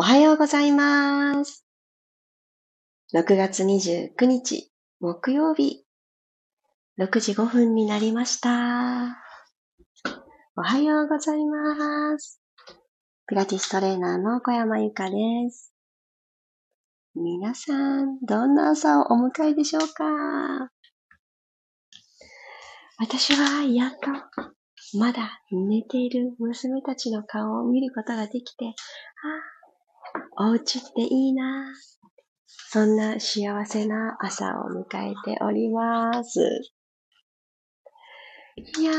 おはようございます。6月29日、木曜日、6時5分になりました。おはようございます。ピラティストレーナーの小山由かです。皆さん、どんな朝をお迎えでしょうか？私はやっとまだ寝ている娘たちの顔を見ることができて、ああ、お家っていいなそんな幸せな朝を迎えております。いやー、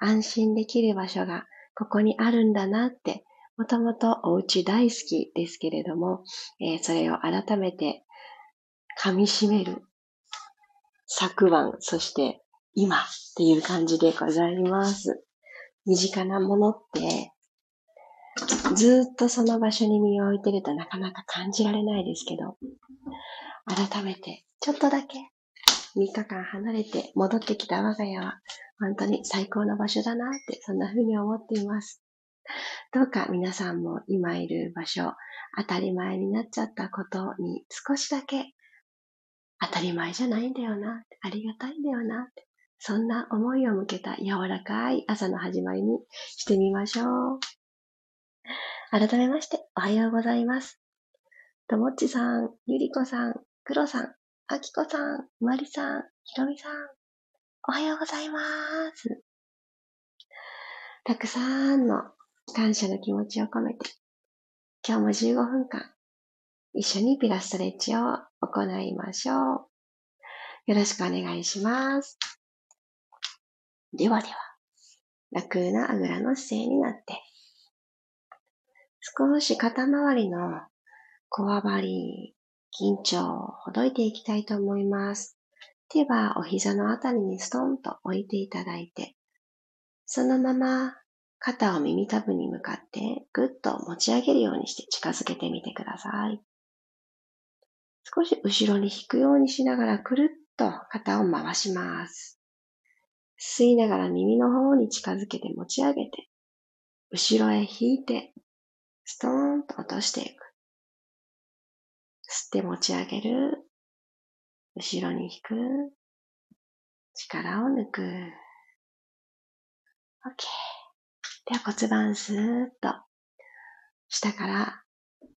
安心できる場所がここにあるんだなって、もともとお家大好きですけれども、えー、それを改めて噛み締める昨晩、そして今っていう感じでございます。身近なものってずっとその場所に身を置いてるとなかなか感じられないですけど、改めてちょっとだけ3日間離れて戻ってきた我が家は本当に最高の場所だなってそんな風に思っています。どうか皆さんも今いる場所、当たり前になっちゃったことに少しだけ当たり前じゃないんだよな、ありがたいんだよな、そんな思いを向けた柔らかい朝の始まりにしてみましょう。改めまして、おはようございます。ともっちさん、ゆりこさん、くろさん、あきこさん、まりさん、ひろみさん、おはようございます。たくさんの感謝の気持ちを込めて、今日も15分間、一緒にピラストレッチを行いましょう。よろしくお願いします。ではでは、楽なあぐらの姿勢になって、少し肩周りのこわばり、緊張をほどいていきたいと思います。手はお膝のあたりにストンと置いていただいて、そのまま肩を耳たぶに向かってぐっと持ち上げるようにして近づけてみてください。少し後ろに引くようにしながらくるっと肩を回します。吸いながら耳の方に近づけて持ち上げて、後ろへ引いてストーンと落としていく。吸って持ち上げる。後ろに引く。力を抜く。OK。では骨盤スーッと下から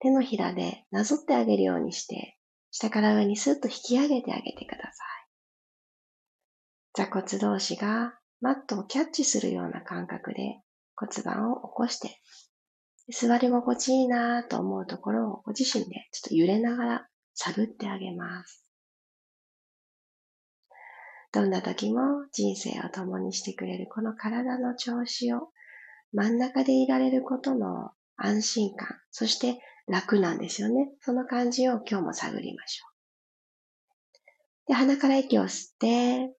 手のひらでなぞってあげるようにして、下から上にスーッと引き上げてあげてください。座骨同士がマットをキャッチするような感覚で骨盤を起こして座り心地いいなと思うところをご自身でちょっと揺れながら探ってあげます。どんな時も人生を共にしてくれるこの体の調子を真ん中でいられることの安心感、そして楽なんですよね。その感じを今日も探りましょう。で、鼻から息を吸って、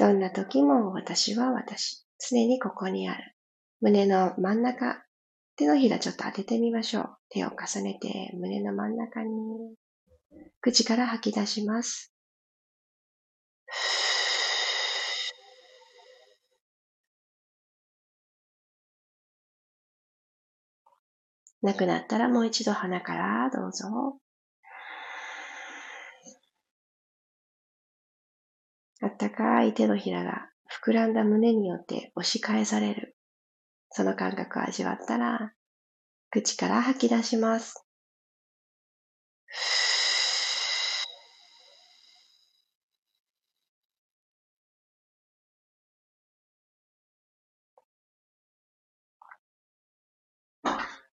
どんな時も私は私。常にここにある。胸の真ん中。手のひらちょっと当ててみましょう。手を重ねて胸の真ん中に。口から吐き出します。なくなったらもう一度鼻からどうぞ。あったかい手のひらが膨らんだ胸によって押し返される。その感覚を味わったら、口から吐き出します。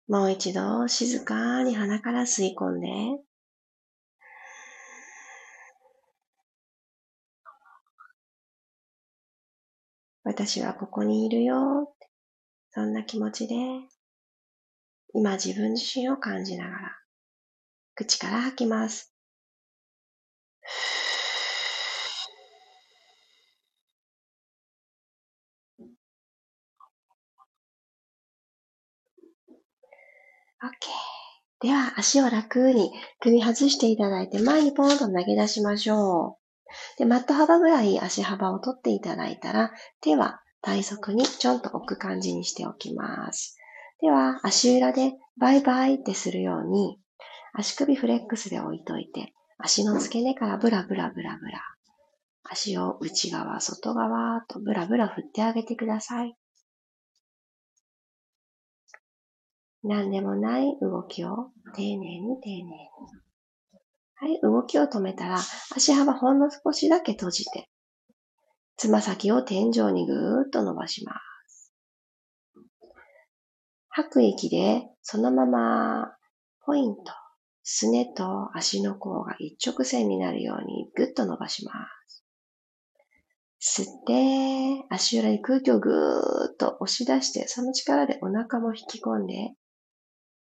もう一度静かに鼻から吸い込んで、私はここにいるよ。そんな気持ちで、今自分自身を感じながら、口から吐きます。OK。では、足を楽に組み外していただいて、前にポンと投げ出しましょう。で、マット幅ぐらい足幅を取っていただいたら、手は体側にちょんと置く感じにしておきます。では、足裏でバイバイってするように、足首フレックスで置いといて、足の付け根からブラブラブラブラ。足を内側、外側とブラブラ振ってあげてください。何でもない動きを丁寧に丁寧に。はい、動きを止めたら、足幅ほんの少しだけ閉じて、つま先を天井にぐーっと伸ばします。吐く息で、そのまま、ポイント、すねと足の甲が一直線になるようにぐっと伸ばします。吸って、足裏に空気をぐーっと押し出して、その力でお腹も引き込んで、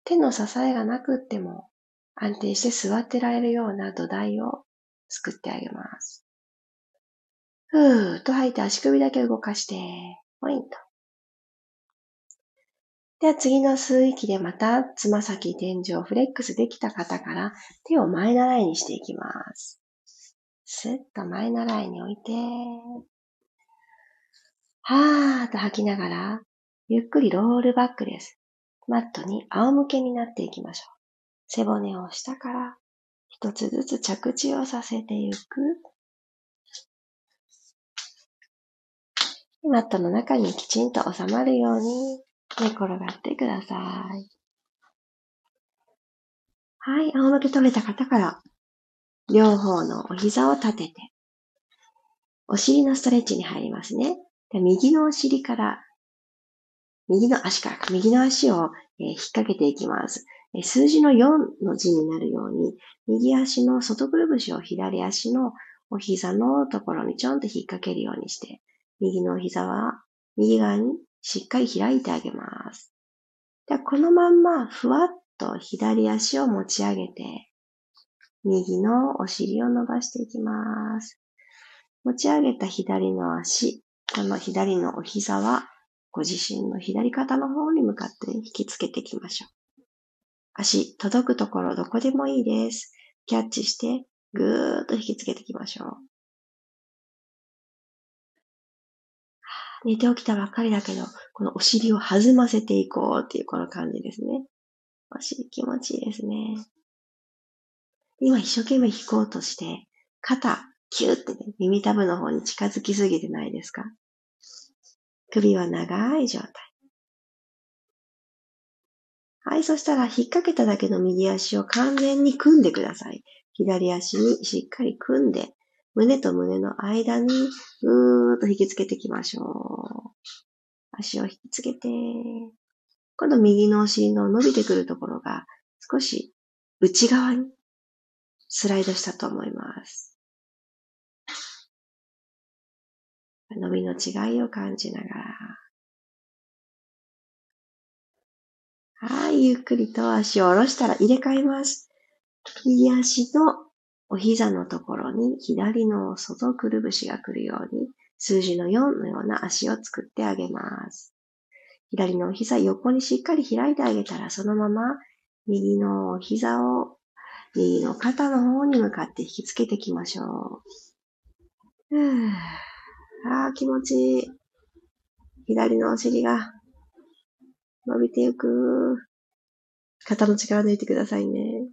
手の支えがなくっても安定して座ってられるような土台を作ってあげます。ふーっと吐いて足首だけ動かして、ポイント。では次の吸う息でまたつま先天井フレックスできた方から手を前習いにしていきます。スッと前習いに置いて、はーっと吐きながら、ゆっくりロールバックです。マットに仰向けになっていきましょう。背骨を下から一つずつ着地をさせていく。マットの中にきちんと収まるように寝転がってください。はい、仰向け取れた方から、両方のお膝を立てて、お尻のストレッチに入りますね。で右のお尻から右の足から、右の足を、え引っ掛けていきます。数字の4の字になるように、右足の外くるぶしを左足のお膝のところにちょんと引っ掛けるようにして、右のお膝は右側にしっかり開いてあげます。でこのまんまふわっと左足を持ち上げて、右のお尻を伸ばしていきます。持ち上げた左の足、この左のお膝はご自身の左肩の方に向かって引きつけていきましょう。足、届くところどこでもいいです。キャッチして、ぐーっと引きつけていきましょう。寝て起きたばっかりだけど、このお尻を弾ませていこうっていうこの感じですね。お尻気持ちいいですね。今一生懸命引こうとして、肩、キューってね、耳たぶの方に近づきすぎてないですか？首は長い状態。はい、そしたら引っ掛けただけの右足を完全に組んでください。左足にしっかり組んで、胸と胸の間にぐーっと引きつけていきましょう。足を引きつけて、今度右のお尻の伸びてくるところが少し内側にスライドしたと思います。伸びの違いを感じながら。はい、ゆっくりと足を下ろしたら入れ替えます。右足のお膝のところに左の外くるぶしが来るように数字の4のような足を作ってあげます。左のお膝横にしっかり開いてあげたらそのまま右のお膝を右の肩の方に向かって引きつけていきましょう。ああ、気持ちいい。左のお尻が伸びていく。肩の力抜いてくださいね。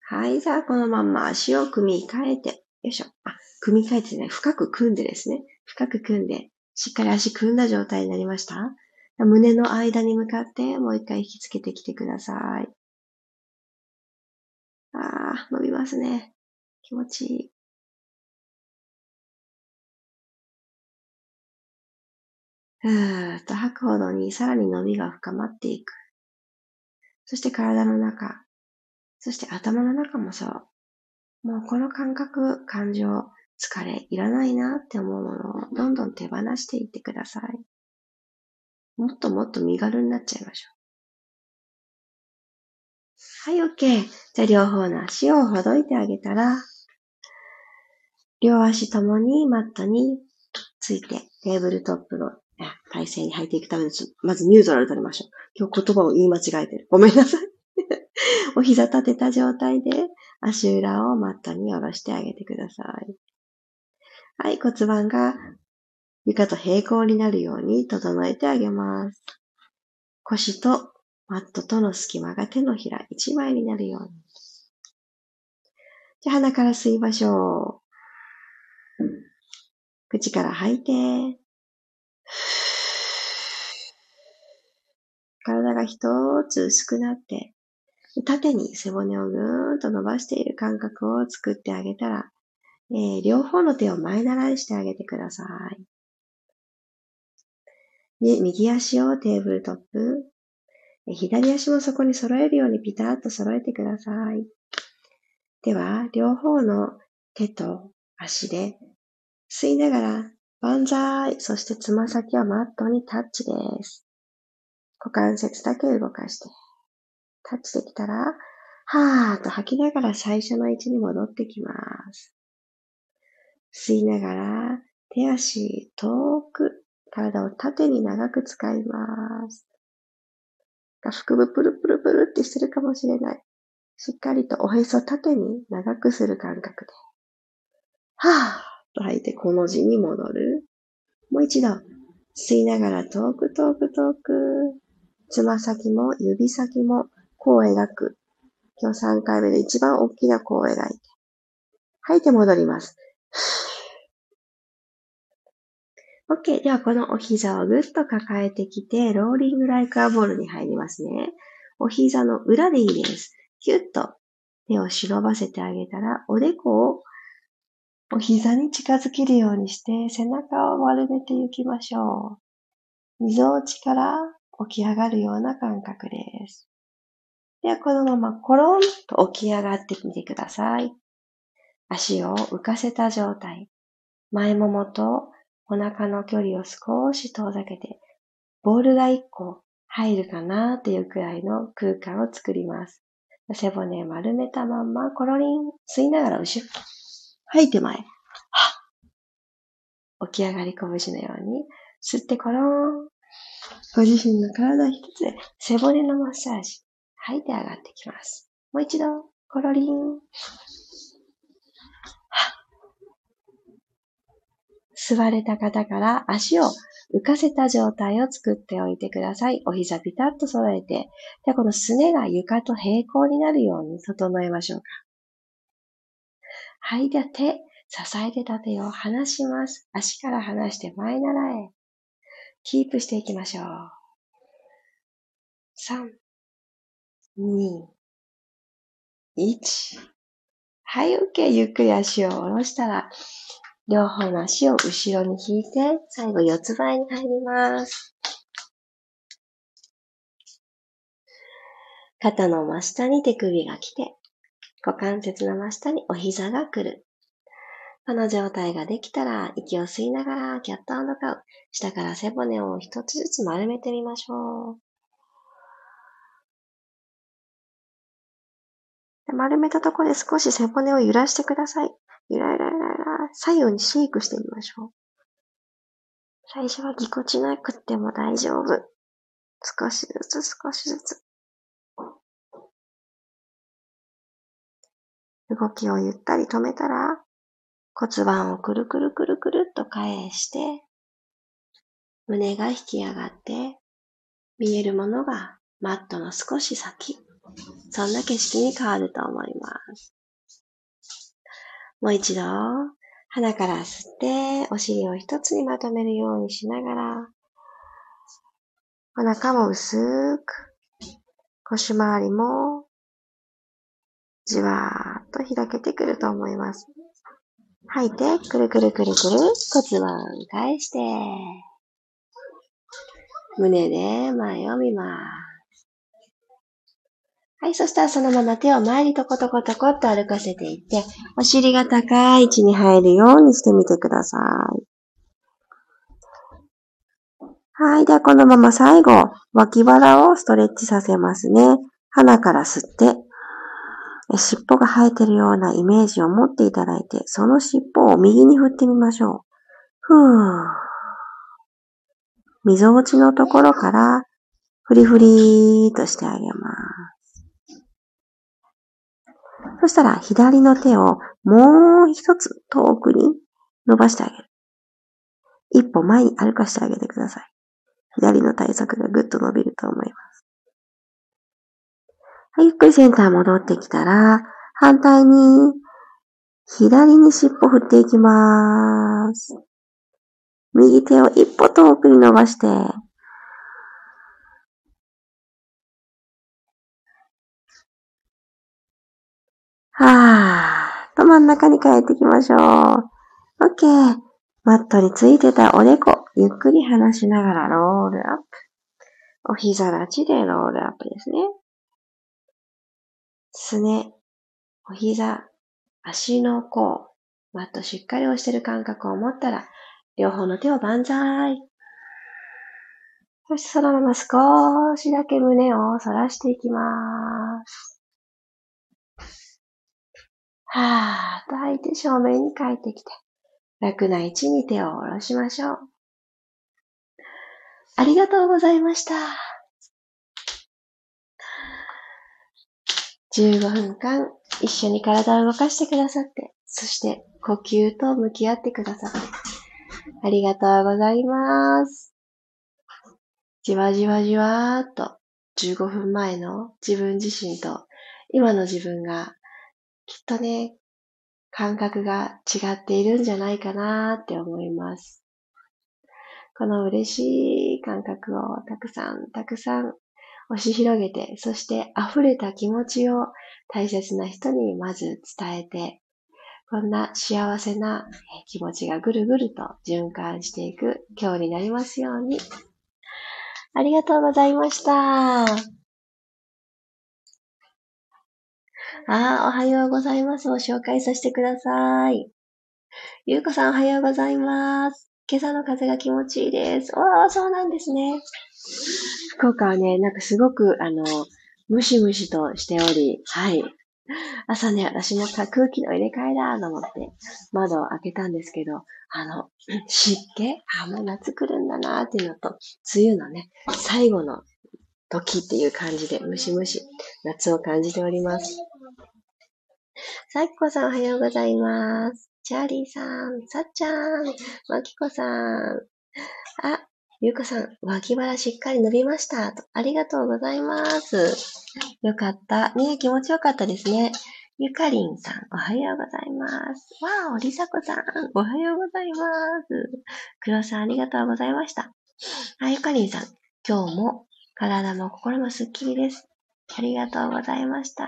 はい。さあ、このまま足を組み替えて、よいしょ。あ、組み替えてね、深く組んでですね。深く組んで、しっかり足組んだ状態になりました胸の間に向かってもう一回引きつけてきてください。ああ、伸びますね。気持ちいい。ふーっと吐くほどにさらに伸びが深まっていく。そして体の中、そして頭の中もそう。もうこの感覚、感情、疲れ、いらないなって思うものをどんどん手放していってください。もっともっと身軽になっちゃいましょう。はい、OK。じゃあ両方の足をほどいてあげたら、両足ともにマットについてテーブルトップの体勢に入っていくために、まずニュートラル取りましょう。今日言葉を言い間違えてる。ごめんなさい。お膝立てた状態で足裏をマットに下ろしてあげてください。はい、骨盤が床と平行になるように整えてあげます。腰とマットとの隙間が手のひら一枚になるように。じゃあ鼻から吸いましょう。口から吐いて。体が一つ薄くなって、縦に背骨をぐーんと伸ばしている感覚を作ってあげたら、えー、両方の手を前習いしてあげてください。で、右足をテーブルトップ、左足もそこに揃えるようにピタッと揃えてください。では、両方の手と足で吸いながら、万歳そしてつま先はマットにタッチです。股関節だけ動かして。タッチできたら、はーっと吐きながら最初の位置に戻ってきます。吸いながら、手足遠く、体を縦に長く使います。腹部プルプルプルってしてるかもしれない。しっかりとおへそ縦に長くする感覚で。はぁと吐いてこの字に戻る。もう一度、吸いながら遠く遠く遠く。つま先も指先も弧を描く。今日3回目で一番大きな弧を描いて。吐いて戻ります。OK。では、このお膝をぐっと抱えてきて、ローリングライクアボールに入りますね。お膝の裏でいいです。キュッと手を忍ばせてあげたら、おでこをお膝に近づけるようにして、背中を丸めていきましょう。溝落ちから起き上がるような感覚です。では、このままコロンと起き上がってみてください。足を浮かせた状態。前ももとお腹の距離を少し遠ざけて、ボールが1個入るかなっていうくらいの空間を作ります。背骨丸めたまんま、コロリン、吸いながら後ろ。吐いて前。起き上がり拳のように、吸ってコロン。ご自身の体一つで背骨のマッサージ。吐いて上がってきます。もう一度、コロリン。座れた方から足を浮かせた状態を作っておいてください。お膝ピタッと揃えて、でこのすねが床と平行になるように整えましょうか。はい、では手、支えてた手を離します。足から離して前習え。キープしていきましょう。3、2、1。はい、OK。ゆっくり足を下ろしたら、両方の足を後ろに引いて、最後四つ倍に入ります。肩の真下に手首が来て、股関節の真下にお膝が来る。この状態ができたら、息を吸いながら、キャットカウ。下から背骨を一つずつ丸めてみましょう。丸めたところで少し背骨を揺らしてください。ゆらゆらゆらゆら、左右にシェイクしてみましょう。最初はぎこちなくっても大丈夫。少しずつ少しずつ。動きをゆったり止めたら、骨盤をくるくるくるくるっと返して、胸が引き上がって、見えるものがマットの少し先。そんな景色に変わると思います。もう一度、鼻から吸って、お尻を一つにまとめるようにしながら、お腹も薄く、腰回りも、じわーっと開けてくると思います。吐いて、くるくるくるくる、骨盤返して、胸で前を見ます。はい、そしたらそのまま手を前にトコトコトコっと歩かせていって、お尻が高い位置に入るようにしてみてください。はい。では、このまま最後、脇腹をストレッチさせますね。鼻から吸って、尻尾が生えてるようなイメージを持っていただいて、その尻尾を右に振ってみましょう。ふー。溝落ちのところから、フリフリーとしてあげます。そしたら左の手をもう一つ遠くに伸ばしてあげる。一歩前に歩かしてあげてください。左の体側がぐっと伸びると思います。はい、ゆっくりセンター戻ってきたら、反対に左に尻尾振っていきます。右手を一歩遠くに伸ばして、はぁ、と真ん中に帰ってきましょう。OK。マットについてたおでこ、ゆっくり離しながらロールアップ。お膝立ちでロールアップですね。すね、お膝、足の甲、マットしっかり押してる感覚を持ったら、両方の手を万歳。そしてそのまま少しだけ胸を反らしていきます。はーっと吐いて正面に帰ってきて、楽な位置に手を下ろしましょう。ありがとうございました。15分間一緒に体を動かしてくださって、そして呼吸と向き合ってくださって、ありがとうございます。じわじわじわーっと15分前の自分自身と今の自分がきっとね、感覚が違っているんじゃないかなーって思います。この嬉しい感覚をたくさんたくさん押し広げて、そして溢れた気持ちを大切な人にまず伝えて、こんな幸せな気持ちがぐるぐると循環していく今日になりますように。ありがとうございました。ああ、おはようございますを紹介させてください。ゆうこさんおはようございます。今朝の風が気持ちいいです。おー、そうなんですね。福岡はね、なんかすごく、あの、ムシムシとしており、はい。朝ね、私も空気の入れ替えだと思って窓を開けたんですけど、あの、湿気？あ、もう夏来るんだなっていうのと、梅雨のね、最後の時っていう感じで、ムシムシ、夏を感じております。さきこさんおはようございます。チャーリーさん、さっちゃん、まきこさん。あ、ゆうこさん、脇腹しっかり伸びました。ありがとうございます。よかった。ね気持ちよかったですね。ゆかりんさん、おはようございます。わーお、りさこさん、おはようございます。くろさん、ありがとうございました。あ、ゆかりんさん、今日も体も心もすっきりです。ありがとうございました。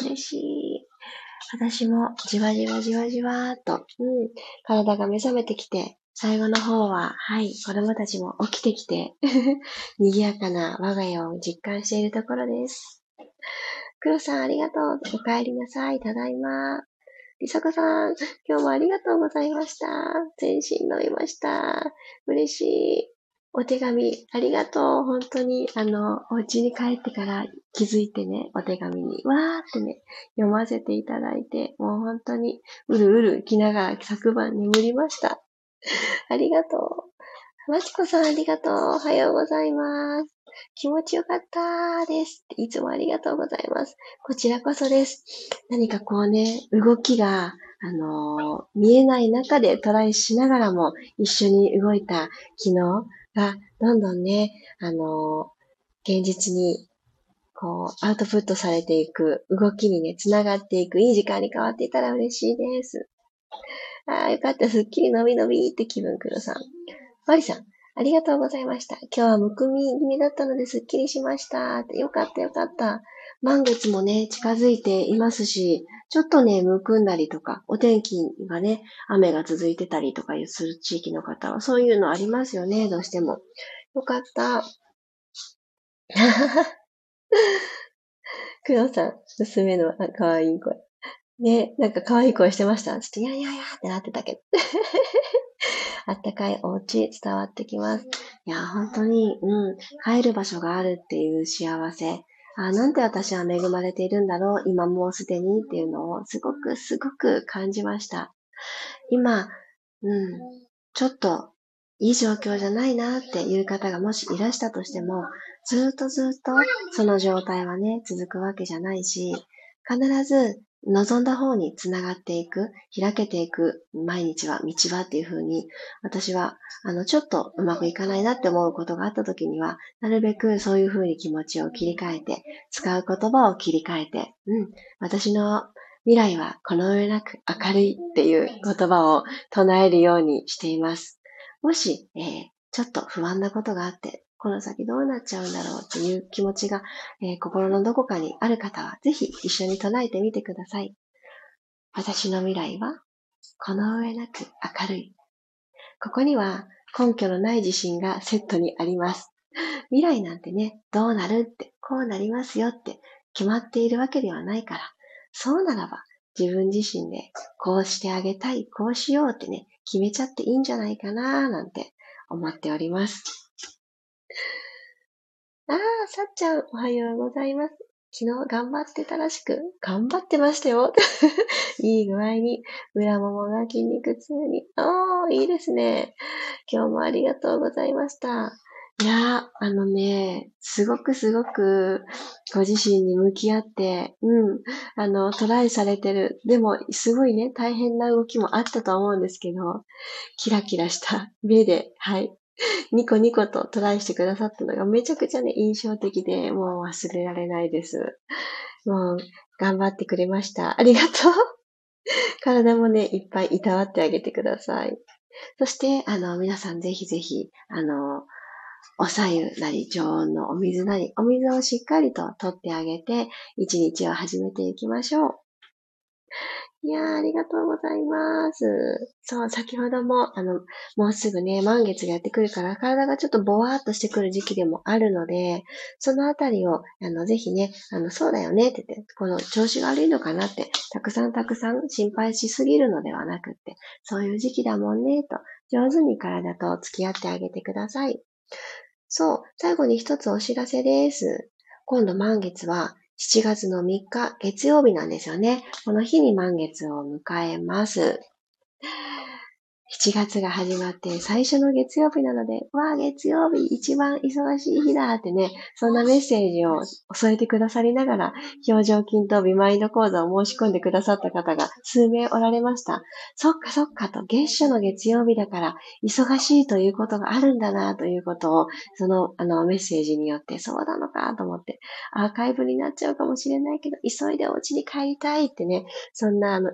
嬉しい。私もじわじわじわじわーっと、うん、体が目覚めてきて、最後の方は、はい、子供たちも起きてきて 賑やかな我が家を実感しているところです。黒さんありがとう。お帰りなさい。ただいま。りさこさん、今日もありがとうございました。全身伸びました。嬉しい。お手紙、ありがとう。本当に、あの、お家に帰ってから気づいてね、お手紙に、わーってね、読ませていただいて、もう本当に、うるうる来ながら昨晩眠りました。ありがとう。まちこさんありがとう。おはようございます。気持ちよかったです。いつもありがとうございます。こちらこそです。何かこうね、動きが、あのー、見えない中でトライしながらも一緒に動いた昨日が、どんどんね、あのー、現実にこう、アウトプットされていく、動きにね、つながっていく、いい時間に変わっていたら嬉しいです。ああ、よかった。すっきり伸び伸びって気分黒さん。マリさん、ありがとうございました。今日はむくみ気味だったのですっきりしました。よかったよかった。満月もね、近づいていますし、ちょっとね、むくんだりとか、お天気がね、雨が続いてたりとかする地域の方は、そういうのありますよね、どうしても。よかった。黒さん、娘の可愛い声。ね、なんか可愛い声してました？ちょっと、いやいやいやってなってたけど。あったかいお家伝わってきます。いや、本当に、うん、帰る場所があるっていう幸せ。あ、なんて私は恵まれているんだろう、今もうすでにっていうのをすごくすごく感じました。今、うん、ちょっといい状況じゃないなっていう方がもしいらしたとしても、ずっとずっとその状態はね、続くわけじゃないし、必ず望んだ方につながっていく、開けていく毎日は道はっていう風に、私は、あの、ちょっとうまくいかないなって思うことがあった時には、なるべくそういう風に気持ちを切り替えて、使う言葉を切り替えて、うん、私の未来はこの上なく明るいっていう言葉を唱えるようにしています。もし、えー、ちょっと不安なことがあって、この先どうなっちゃうんだろうっていう気持ちが、えー、心のどこかにある方は、ぜひ一緒に唱えてみてください。私の未来は、この上なく明るい。ここには根拠のない自信がセットにあります。未来なんてね、どうなるって、こうなりますよって決まっているわけではないから、そうならば自分自身でこうしてあげたい、こうしようってね、決めちゃっていいんじゃないかななんて思っております。ああ、さっちゃん、おはようございます。昨日頑張ってたらしく、頑張ってましたよ。いい具合に、裏ももが筋肉痛に。おー、いいですね。今日もありがとうございました。いやー、あのね、すごくすごくご自身に向き合って、うん、あの、トライされてる。でも、すごいね、大変な動きもあったと思うんですけど、キラキラした目で、はい、ニコニコとトライしてくださったのがめちゃくちゃね、印象的で、もう忘れられないです。もう、頑張ってくれました。ありがとう。体もね、いっぱいいたわってあげてください。そして、あの、皆さんぜひぜひ、あの、おさゆなり常温のお水なり、お水をしっかりと取ってあげて、一日を始めていきましょう。いやー、ありがとうございます。そう、先ほども、あの、もうすぐね、満月がやってくるから、体がちょっとボワーっとしてくる時期でもあるので、そのあたりを、あの、ぜひね、あの、そうだよねって言って、この調子が悪いのかなって、たくさんたくさん心配しすぎるのではなくって、そういう時期だもんね、と、上手に体と付き合ってあげてください。そう、最後に一つお知らせです。今度満月は7月の3日月曜日なんですよね。この日に満月を迎えます。7月が始まって最初の月曜日なので、わあ、月曜日一番忙しい日だってね、そんなメッセージを添えてくださりながら、表情筋とビマインド講座を申し込んでくださった方が数名おられました。そっかそっかと、月初の月曜日だから忙しいということがあるんだなということを、そのあのメッセージによってそうなのかと思って、アーカイブになっちゃうかもしれないけど、急いでお家に帰りたいってね、そんなあの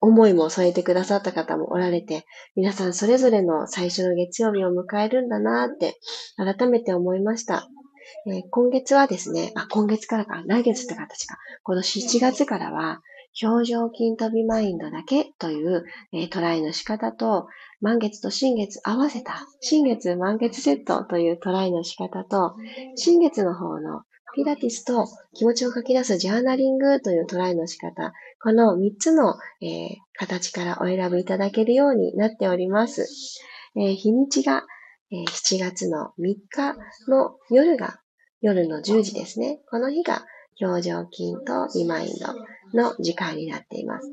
思いも添えてくださった方もおられて、皆さんそれぞれの最初の月曜日を迎えるんだなって改めて思いました。えー、今月はですね、あ、今月からか、来月って形か。この7月からは、表情筋飛びマインドだけという、えー、トライの仕方と、満月と新月合わせた、新月満月セットというトライの仕方と、新月の方のピラティスと気持ちを書き出すジャーナリングというトライの仕方、この3つの、えー、形からお選びいただけるようになっております。えー、日にちが、えー、7月の3日の夜が、夜の10時ですね。この日が表情筋とリマインドの時間になっています。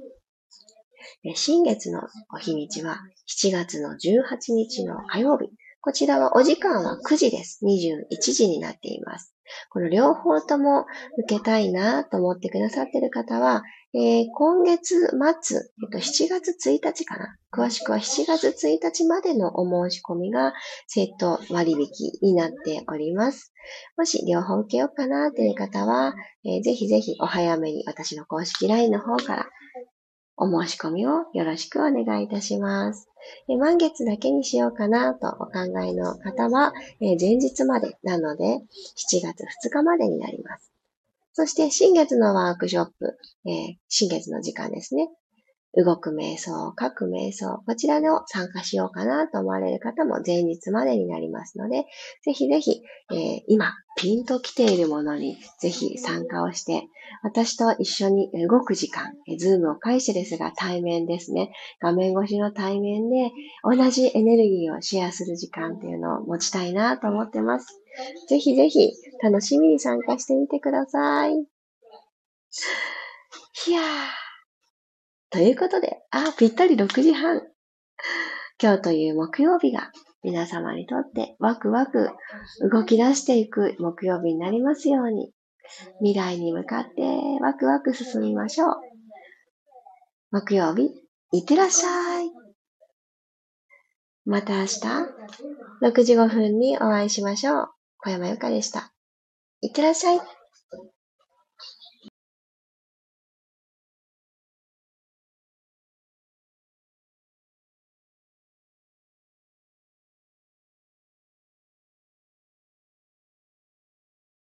新月のお日にちは7月の18日の火曜日。こちらはお時間は9時です。21時になっています。この両方とも受けたいなと思ってくださっている方は、えー、今月末、えっと、7月1日かな。詳しくは7月1日までのお申し込みがセット割引になっております。もし両方受けようかなという方は、えー、ぜひぜひお早めに私の公式 LINE の方からお申し込みをよろしくお願いいたします。満月だけにしようかなとお考えの方は、前日までなので、7月2日までになります。そして、新月のワークショップ、新月の時間ですね。動く瞑想、書く瞑想、こちらの参加しようかなと思われる方も前日までになりますので、ぜひぜひ、えー、今、ピンと来ているものにぜひ参加をして、私と一緒に動く時間、ズームを介してですが対面ですね、画面越しの対面で同じエネルギーをシェアする時間っていうのを持ちたいなと思ってます。ぜひぜひ楽しみに参加してみてください。いやー。ということで、あ、ぴったり6時半。今日という木曜日が皆様にとってワクワク動き出していく木曜日になりますように、未来に向かってワクワク進みましょう。木曜日、いってらっしゃい。また明日、6時5分にお会いしましょう。小山由かでした。いってらっしゃい。